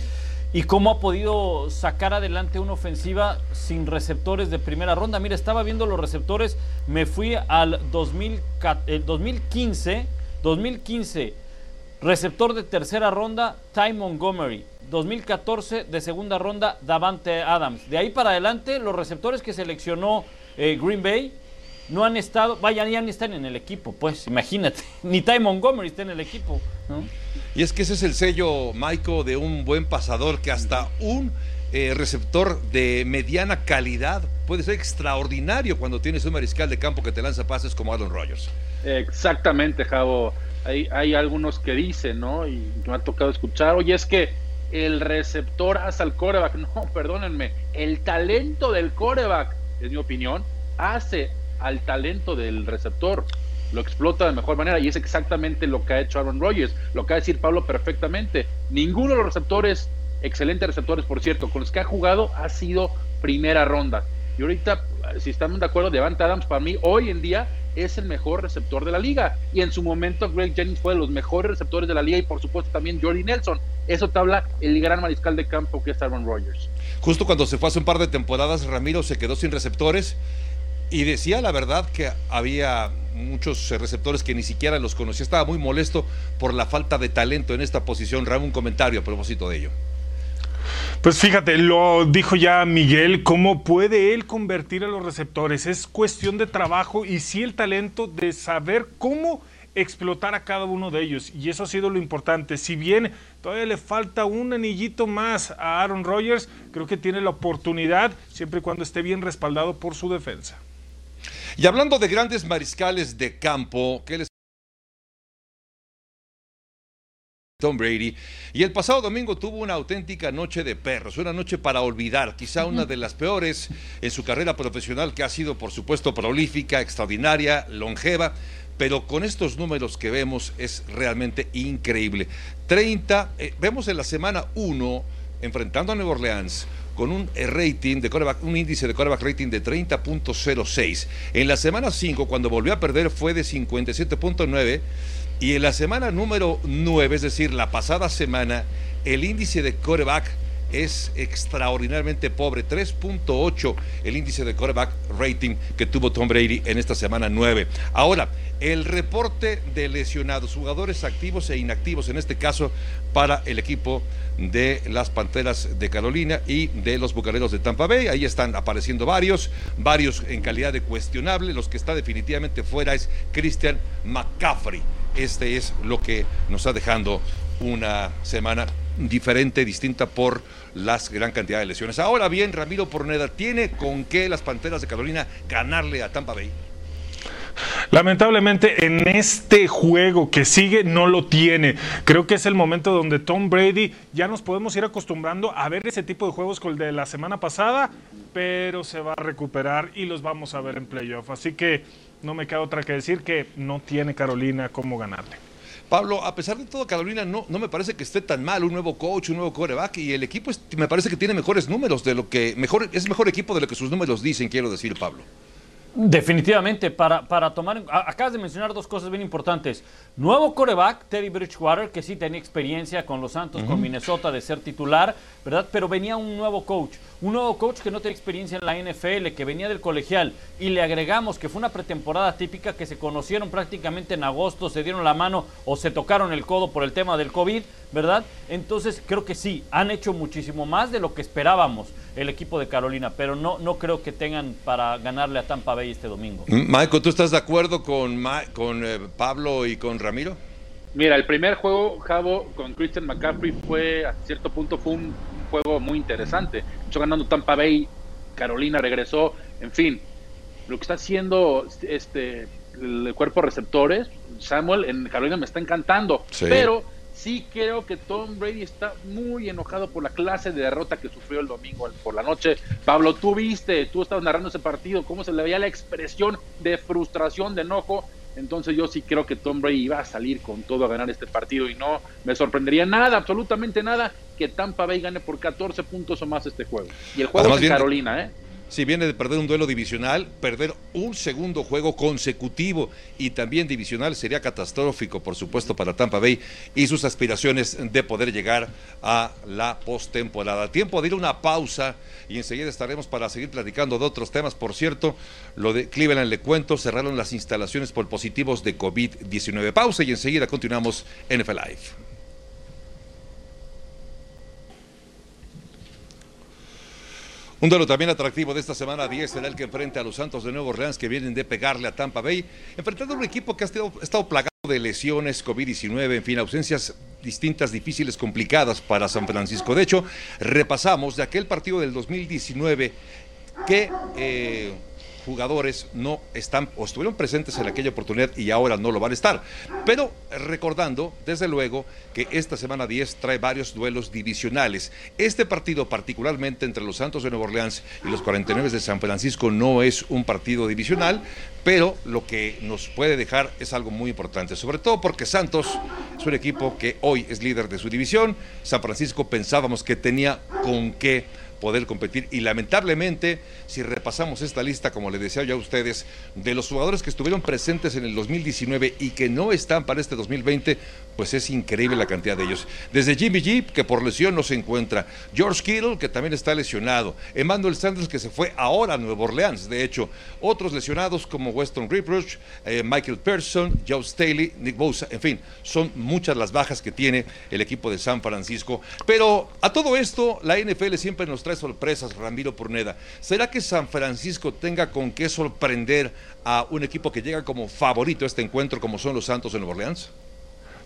y cómo ha podido sacar adelante una ofensiva sin receptores de primera ronda. Mira, estaba viendo los receptores, me fui al 2000, el 2015, 2015, receptor de tercera ronda, Ty Montgomery. 2014 de segunda ronda, Davante Adams. De ahí para adelante, los receptores que seleccionó eh, Green Bay no han estado, vaya, ya ni están en el equipo, pues, imagínate. Ni Ty Montgomery está en el equipo, ¿no? Y es que ese es el sello, Maiko, de un buen pasador que hasta un eh, receptor de mediana calidad puede ser extraordinario cuando tienes un mariscal de campo que te lanza pases como Aaron Rodgers. Exactamente, Javo. Hay, hay algunos que dicen, ¿no? Y me ha tocado escuchar, oye, es que el receptor hace al coreback. No, perdónenme. El talento del coreback, es mi opinión, hace al talento del receptor. Lo explota de mejor manera y es exactamente lo que ha hecho Aaron Rodgers. Lo acaba de decir Pablo perfectamente. Ninguno de los receptores, excelentes receptores, por cierto, con los que ha jugado ha sido primera ronda. Y ahorita, si estamos de acuerdo, Devante Adams para mí hoy en día es el mejor receptor de la liga. Y en su momento Greg Jennings fue de los mejores receptores de la liga y por supuesto también Jordy Nelson. Eso te habla el gran mariscal de campo que es Aaron Rodgers. Justo cuando se fue hace un par de temporadas, Ramiro se quedó sin receptores y decía la verdad que había muchos eh, receptores que ni siquiera los conocía. Estaba muy molesto por la falta de talento en esta posición. Ram, un comentario a propósito de ello. Pues fíjate, lo dijo ya Miguel, cómo puede él convertir a los receptores. Es cuestión de trabajo y sí el talento de saber cómo explotar a cada uno de ellos. Y eso ha sido lo importante. Si bien todavía le falta un anillito más a Aaron Rodgers, creo que tiene la oportunidad, siempre y cuando esté bien respaldado por su defensa. Y hablando de grandes mariscales de campo, ¿qué les Tom Brady. Y el pasado domingo tuvo una auténtica noche de perros, una noche para olvidar, quizá una de las peores en su carrera profesional, que ha sido, por supuesto, prolífica, extraordinaria, longeva, pero con estos números que vemos es realmente increíble. 30, eh, vemos en la semana 1, enfrentando a Nueva Orleans, con un eh, rating de quarterback, un índice de quarterback rating de 30.06. En la semana 5, cuando volvió a perder, fue de 57.9. Y en la semana número 9, es decir, la pasada semana, el índice de quarterback es extraordinariamente pobre. 3.8 el índice de quarterback rating que tuvo Tom Brady en esta semana 9. Ahora, el reporte de lesionados, jugadores activos e inactivos, en este caso para el equipo de las Panteras de Carolina y de los Bucaneros de Tampa Bay. Ahí están apareciendo varios, varios en calidad de cuestionable. Los que está definitivamente fuera es Christian McCaffrey. Este es lo que nos está dejando una semana diferente, distinta por las gran cantidad de lesiones. Ahora bien, Ramiro Porneda, ¿tiene con qué las Panteras de Carolina ganarle a Tampa Bay? Lamentablemente en este juego que sigue no lo tiene. Creo que es el momento donde Tom Brady ya nos podemos ir acostumbrando a ver ese tipo de juegos con el de la semana pasada, pero se va a recuperar y los vamos a ver en playoff. Así que no me queda otra que decir que no tiene Carolina cómo ganarle. Pablo, a pesar de todo, Carolina no, no me parece que esté tan mal un nuevo coach, un nuevo coreback y el equipo es- me parece que tiene mejores números de lo que mejor es mejor equipo de lo que sus números dicen, quiero decir, Pablo. Definitivamente, para, para tomar. a- Acabas de mencionar dos cosas bien importantes. Nuevo coreback, Teddy Bridgewater, que sí tenía experiencia con los Santos, con. Minnesota de ser titular, ¿verdad? Pero venía un nuevo coach. Un nuevo coach que no tenía experiencia en la NFL, que venía del colegial. Y le agregamos que fue una pretemporada típica que se conocieron prácticamente en agosto, se dieron la mano o se tocaron el codo por el tema del COVID, ¿verdad? Entonces creo que sí, han hecho muchísimo más de lo que esperábamos el equipo de Carolina, pero no, no creo que tengan para ganarle a Tampa Bay este domingo. Michael, ¿tú estás de acuerdo con, Ma- con eh, Pablo y con Ramiro? Mira, el primer juego, Javo, con Christian McCaffrey fue, a cierto punto, fue un juego muy interesante. Echó ganando Tampa Bay, Carolina regresó, en fin. Lo que está haciendo este el cuerpo de receptores, Samuel, en Carolina me está encantando. Sí. Pero sí creo que Tom Brady está muy enojado por la clase de derrota que sufrió el domingo por la noche. Pablo, tú viste, tú estabas narrando ese partido, cómo se le veía la expresión de frustración, de enojo. Entonces yo sí creo que Tom Brady iba a salir con todo a ganar este partido y no me sorprendería nada, absolutamente nada, que Tampa Bay gane por 14 puntos o más este juego. Y el juego Además, es en Carolina, ¿eh? Si viene de perder un duelo divisional, perder un segundo juego consecutivo y también divisional sería catastrófico, por supuesto, para Tampa Bay y sus aspiraciones de poder llegar a la postemporada. Tiempo de ir a una pausa y enseguida estaremos para seguir platicando de otros temas. Por cierto, lo de Cleveland le cuento, cerraron las instalaciones por positivos de COVID-19. Pausa y enseguida continuamos NFL Live. Un duelo también atractivo de esta semana 10 será el que enfrenta a los Santos de Nueva Orleans que vienen de pegarle a Tampa Bay, enfrentando a un equipo que ha estado, plagado de lesiones, COVID-19, en fin, ausencias distintas, difíciles, complicadas para San Francisco. De hecho, repasamos de aquel partido del 2019 que eh, jugadores no están o estuvieron presentes en aquella oportunidad y ahora no lo van a estar. Pero recordando, desde luego, que esta semana 10 trae varios duelos divisionales. Este partido, particularmente entre los Santos de Nueva Orleans y los 49 de San Francisco, no es un partido divisional, pero lo que nos puede dejar es algo muy importante, sobre todo porque Santos es un equipo que hoy es líder de su división. San Francisco pensábamos que tenía con qué poder competir. Y lamentablemente si repasamos esta lista como le decía yo a ustedes de los jugadores que estuvieron presentes en el 2019 y que no están para este 2020 pues es increíble la cantidad de ellos. Desde Jimmy G que por lesión no se encuentra. George Kittle que también está lesionado. Emmanuel Sanders que se fue ahora a Nueva Orleans de hecho. Otros lesionados como Weston Ripruch eh, Michael Pearson Joe Staley Nick Bosa en fin son muchas las bajas que tiene el equipo de San Francisco. Pero a todo esto la NFL siempre nos trae sorpresas, Ramiro Purneda. ¿Será que San Francisco tenga con qué sorprender a un equipo que llega como favorito a este encuentro como son los Santos de Nueva Orleans?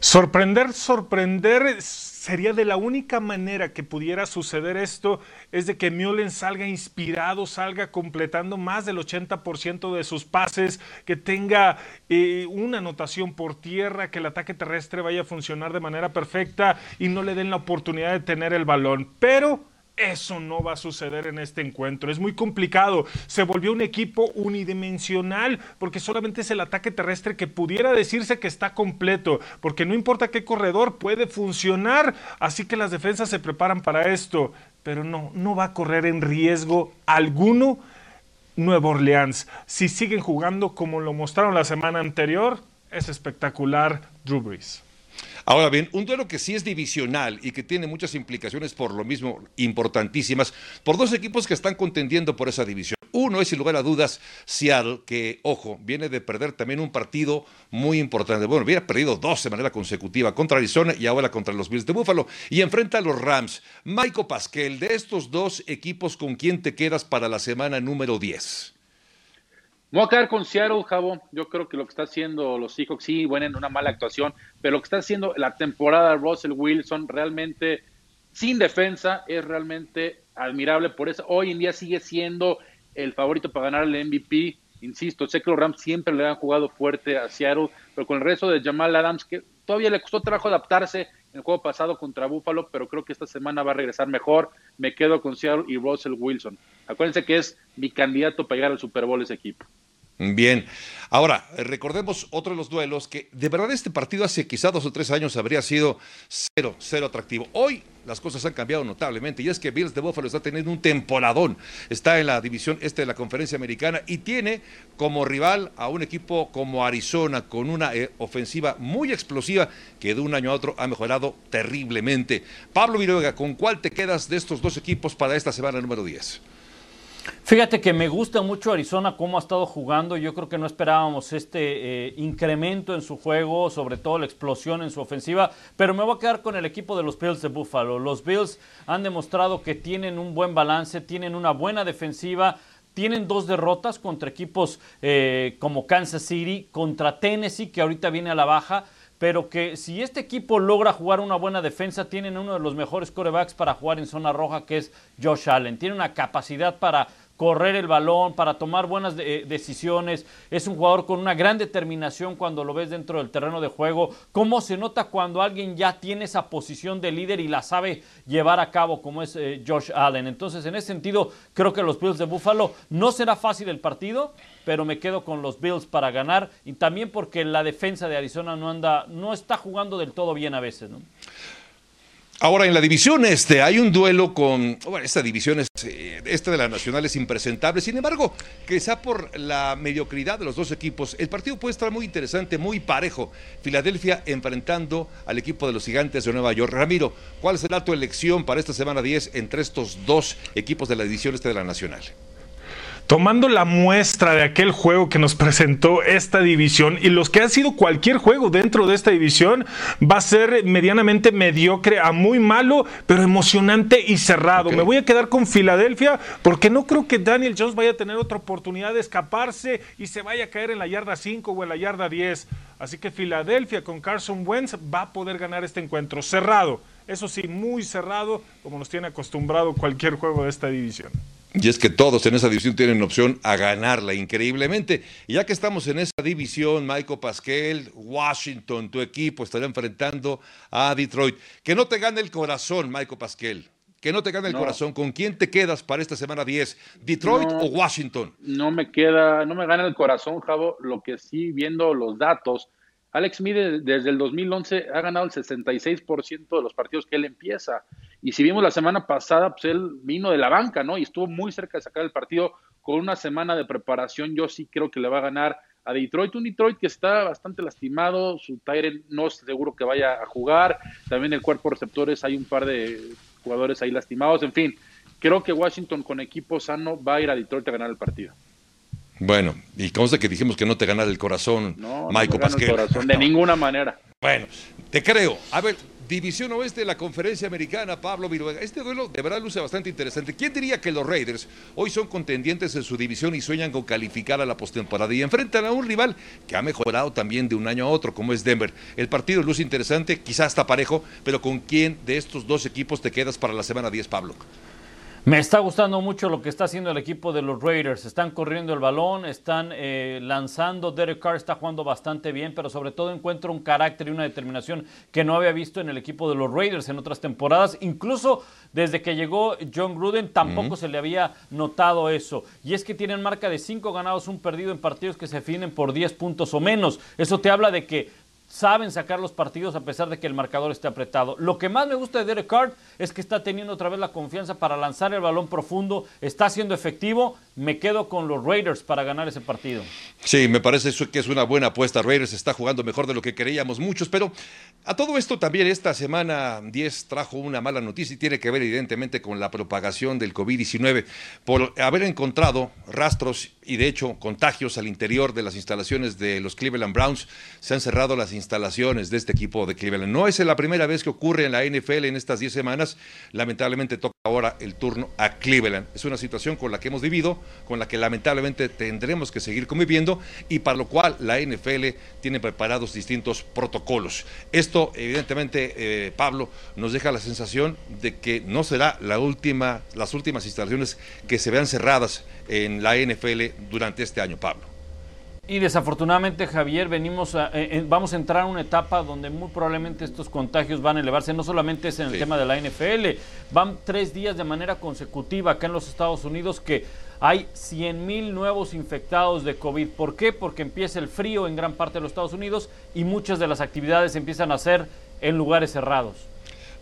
Sorprender, sorprender sería de la única manera que pudiera suceder esto es de que Mullen salga inspirado, salga completando más del 80% de sus pases, que tenga eh, una anotación por tierra, que el ataque terrestre vaya a funcionar de manera perfecta y no le den la oportunidad de tener el balón. Pero eso no va a suceder en este encuentro. Es muy complicado. Se volvió un equipo unidimensional porque solamente es el ataque terrestre que pudiera decirse que está completo, porque no importa qué corredor puede funcionar, así que las defensas se preparan para esto, pero no, no va a correr en riesgo alguno Nueva Orleans. Si siguen jugando como lo mostraron la semana anterior, es espectacular Drew Brees. Ahora bien, un duelo que sí es divisional y que tiene muchas implicaciones por lo mismo importantísimas, por dos equipos que están contendiendo por esa división. Uno es, sin lugar a dudas, Seattle, que, ojo, viene de perder también un partido muy importante. Bueno, había perdido dos de manera consecutiva contra Arizona y ahora contra los Bills de Buffalo. Y enfrenta a los Rams. Michael Pasquel, de estos dos equipos, ¿con quién te quedas para la semana número 10? Voy a quedar con Seattle, Javo. Yo creo que lo que está haciendo los Seahawks, sí, bueno, en una mala actuación, pero lo que está haciendo la temporada de Russell Wilson realmente sin defensa es realmente admirable. Por eso hoy en día sigue siendo el favorito para ganar el MVP. Insisto, sé que los Rams siempre le han jugado fuerte a Seattle, pero con el resto de Jamal Adams, que todavía le costó trabajo adaptarse el juego pasado contra Buffalo, pero creo que esta semana va a regresar mejor. Me quedo con Seattle y Russell Wilson. Acuérdense que es mi candidato para llegar al Super Bowl ese equipo. Bien, ahora recordemos otro de los duelos que de verdad este partido hace quizá dos o tres años habría sido cero, cero atractivo. Hoy las cosas han cambiado notablemente y es que Bills de Buffalo está teniendo un temporadón. Está en la división este de la conferencia americana y tiene como rival a un equipo como Arizona con una eh, ofensiva muy explosiva que de un año a otro ha mejorado terriblemente. Pablo Viruega, ¿con cuál te quedas de estos dos equipos para esta semana número 10? Fíjate que me gusta mucho Arizona cómo ha estado jugando. Yo creo que no esperábamos este eh, incremento en su juego, sobre todo la explosión en su ofensiva, pero me voy a quedar con el equipo de los Bills de Buffalo. Los Bills han demostrado que tienen un buen balance, tienen una buena defensiva. Tienen dos derrotas contra equipos eh, como Kansas City, contra Tennessee, que ahorita viene a la baja pero que si este equipo logra jugar una buena defensa, tienen uno de los mejores corebacks para jugar en zona roja, que es Josh Allen. Tiene una capacidad para correr el balón, para tomar buenas de, decisiones. Es un jugador con una gran determinación cuando lo ves dentro del terreno de juego. Cómo se nota cuando alguien ya tiene esa posición de líder y la sabe llevar a cabo, como es eh, Josh Allen. Entonces, en ese sentido, creo que los Bills de Buffalo no será fácil el partido, pero me quedo con los Bills para ganar y también porque la defensa de Arizona no anda, no está jugando del todo bien a veces, ¿no? Ahora, en la división este hay un duelo con. Bueno, esta división, es, eh, esta de la Nacional es impresentable. Sin embargo, quizá por la mediocridad de los dos equipos, el partido puede estar muy interesante, muy parejo. Filadelfia enfrentando al equipo de los Gigantes de Nueva York. Ramiro, ¿cuál será tu elección para esta semana 10 entre estos dos equipos de la división este de la Nacional? Tomando la muestra de aquel juego que nos presentó esta división y los que ha sido cualquier juego dentro de esta división, va a ser medianamente mediocre a muy malo, pero emocionante y cerrado. Me voy a quedar con Filadelfia porque no creo que Daniel Jones vaya a tener otra oportunidad de escaparse y se vaya a caer en la yarda 5 o en la yarda 10. Así que Filadelfia con Carson Wentz va a poder ganar este encuentro cerrado. Eso sí, muy cerrado, como nos tiene acostumbrado cualquier juego de esta división. Y es que todos en esa división tienen opción a ganarla increíblemente. Y ya que estamos en esa división, Michael Pasquel, Washington, tu equipo estará enfrentando a Detroit. Que no te gane el corazón, Michael Pasquel. Que no te gane el corazón. ¿Con quién te quedas para esta semana 10? ¿Detroit o Washington? No me queda, no me gana el corazón, Javo. Lo que sí, viendo los datos, Alex Mide desde el 2011 ha ganado el 66% de los partidos que él empieza. Y si vimos la semana pasada, pues él vino de la banca, ¿no? Y estuvo muy cerca de sacar el partido con una semana de preparación. Yo sí creo que le va a ganar a Detroit, un Detroit que está bastante lastimado, su Tyrell no seguro que vaya a jugar, también el cuerpo receptores hay un par de jugadores ahí lastimados, en fin, creo que Washington con equipo sano va a ir a Detroit a ganar el partido. Bueno, y consta que dijimos que no te ganara el corazón, no, Michael no el corazón, de ninguna manera. Bueno, te creo. A ver, División Oeste de la Conferencia Americana, Pablo Viruega. Este duelo de verdad luce bastante interesante. ¿Quién diría que los Raiders hoy son contendientes en su división y sueñan con calificar a la postemporada y enfrentan a un rival que ha mejorado también de un año a otro, como es Denver? El partido luce interesante, quizás está parejo, pero ¿con quién de estos dos equipos te quedas para la semana 10, Pablo? Me está gustando mucho lo que está haciendo el equipo de los Raiders. Están corriendo el balón, están eh, lanzando. Derek Carr está jugando bastante bien, pero sobre todo encuentra un carácter y una determinación que no había visto en el equipo de los Raiders en otras temporadas. Incluso desde que llegó John Gruden tampoco se le había notado eso. Y es que tienen marca de 5 ganados, un perdido en partidos que se definen por 10 puntos o menos. Eso te habla de que saben sacar los partidos a pesar de que el marcador esté apretado. Lo que más me gusta de Derek Carr es que está teniendo otra vez la confianza para lanzar el balón profundo, está siendo efectivo. Me quedo con los Raiders para ganar ese partido. Sí, me parece que es una buena apuesta. Raiders está jugando mejor de lo que creíamos muchos, pero a todo esto también esta semana 10 trajo una mala noticia y tiene que ver evidentemente con la propagación del COVID-19 por haber encontrado rastros y de hecho contagios al interior de las instalaciones de los Cleveland Browns. Se han cerrado las instalaciones de este equipo de Cleveland. No es la primera vez que ocurre en la NFL en estas 10 semanas. Lamentablemente toca ahora el turno a Cleveland. Es una situación con la que hemos vivido con la que lamentablemente tendremos que seguir conviviendo y para lo cual la NFL tiene preparados distintos protocolos. Esto, evidentemente, eh, Pablo, nos deja la sensación de que no será la última, las últimas instalaciones que se vean cerradas en la NFL durante este año, Pablo. Y desafortunadamente, Javier, venimos a, eh, vamos a entrar en una etapa donde muy probablemente estos contagios van a elevarse. No solamente es en el Sí. tema de la NFL, van tres días de manera consecutiva acá en los Estados Unidos que hay 100 mil nuevos infectados de COVID. ¿Por qué? Porque empieza el frío en gran parte de los Estados Unidos y muchas de las actividades empiezan a hacer en lugares cerrados.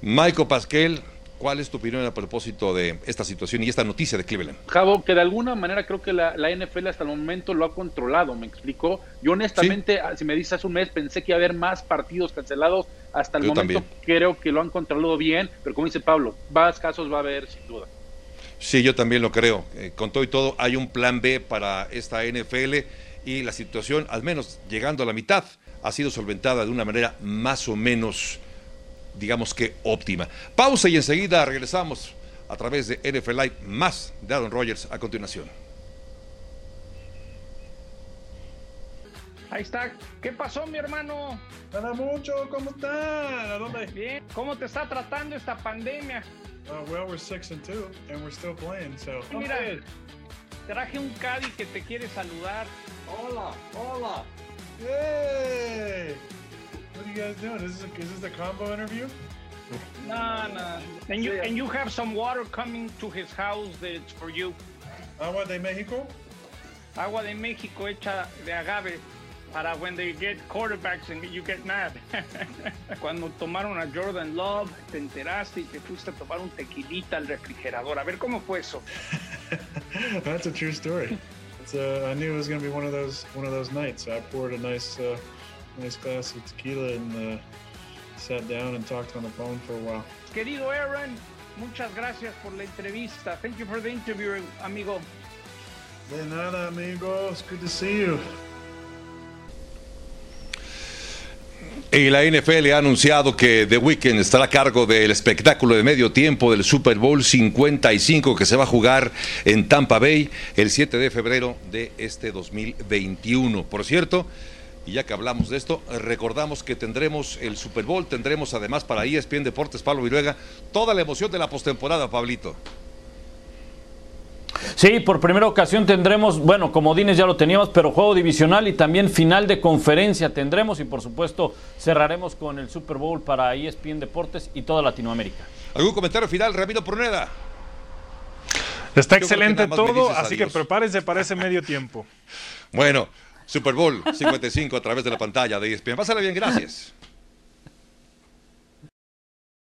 Michael Pasquel, ¿cuál es tu opinión a propósito de esta situación y esta noticia de Cleveland? Javo, que de alguna manera creo que la, la NFL hasta el momento lo ha controlado, ¿me explico? Yo honestamente, ah, si me dices hace un mes, pensé que iba a haber más partidos cancelados. Hasta el Yo momento también. creo que lo han controlado bien, pero como dice Pablo, más casos va a haber sin duda. Sí, yo también lo creo. Eh, con todo y todo, hay un plan B para esta NFL y la situación, al menos llegando a la mitad, ha sido solventada de una manera más o menos, digamos que óptima. Pausa y enseguida regresamos a través de NFL Live, más de Aaron Rodgers a continuación. Ahí está. ¿Qué pasó, mi hermano? Nada mucho, ¿cómo están? ¿A dónde? Bien. ¿Cómo te está tratando esta pandemia? Uh, well, we're six and two, and we're still playing, so. Mira, traje un Caddy que te quiere saludar. Hola, hola. Hey! What are you guys doing? Is this, a, is this the combo interview? No, no. And you and you have some water coming to his house that's for you. Agua de Mexico? Agua de México hecha de agave para when they get quarterbacks and you get mad. Cuando tomaron a Jordan Love, te enteraste y te fuiste a tomar un tequilita al refrigerador. A ver cómo fue eso. That's a true story. It's, uh, I knew it was going to be one of those one of those nights. I poured a nice uh, nice glass of tequila and uh, sat down and talked on the phone for a while. Querido Aaron, muchas gracias por la entrevista. Thank you for the interview, amigo. De nada, amigo. It's good to see you. Y la NFL ha anunciado que The Weeknd estará a cargo del espectáculo de medio tiempo del Super Bowl 55 que se va a jugar en Tampa Bay el 7 de febrero de este 2021. Por cierto, y ya que hablamos de esto, recordamos que tendremos el Super Bowl, tendremos además para ESPN Deportes Pablo Viruega toda la emoción de la postemporada, Pablito. Sí, por primera ocasión tendremos, bueno, comodines ya lo teníamos, pero juego divisional y también final de conferencia tendremos y por supuesto cerraremos con el Super Bowl para ESPN Deportes y toda Latinoamérica. ¿Algún comentario final, Ramiro Pruneda? Está Yo excelente todo, así que prepárense para ese medio tiempo. Bueno, Super Bowl 55 a través de la pantalla de ESPN. Pásala bien, gracias.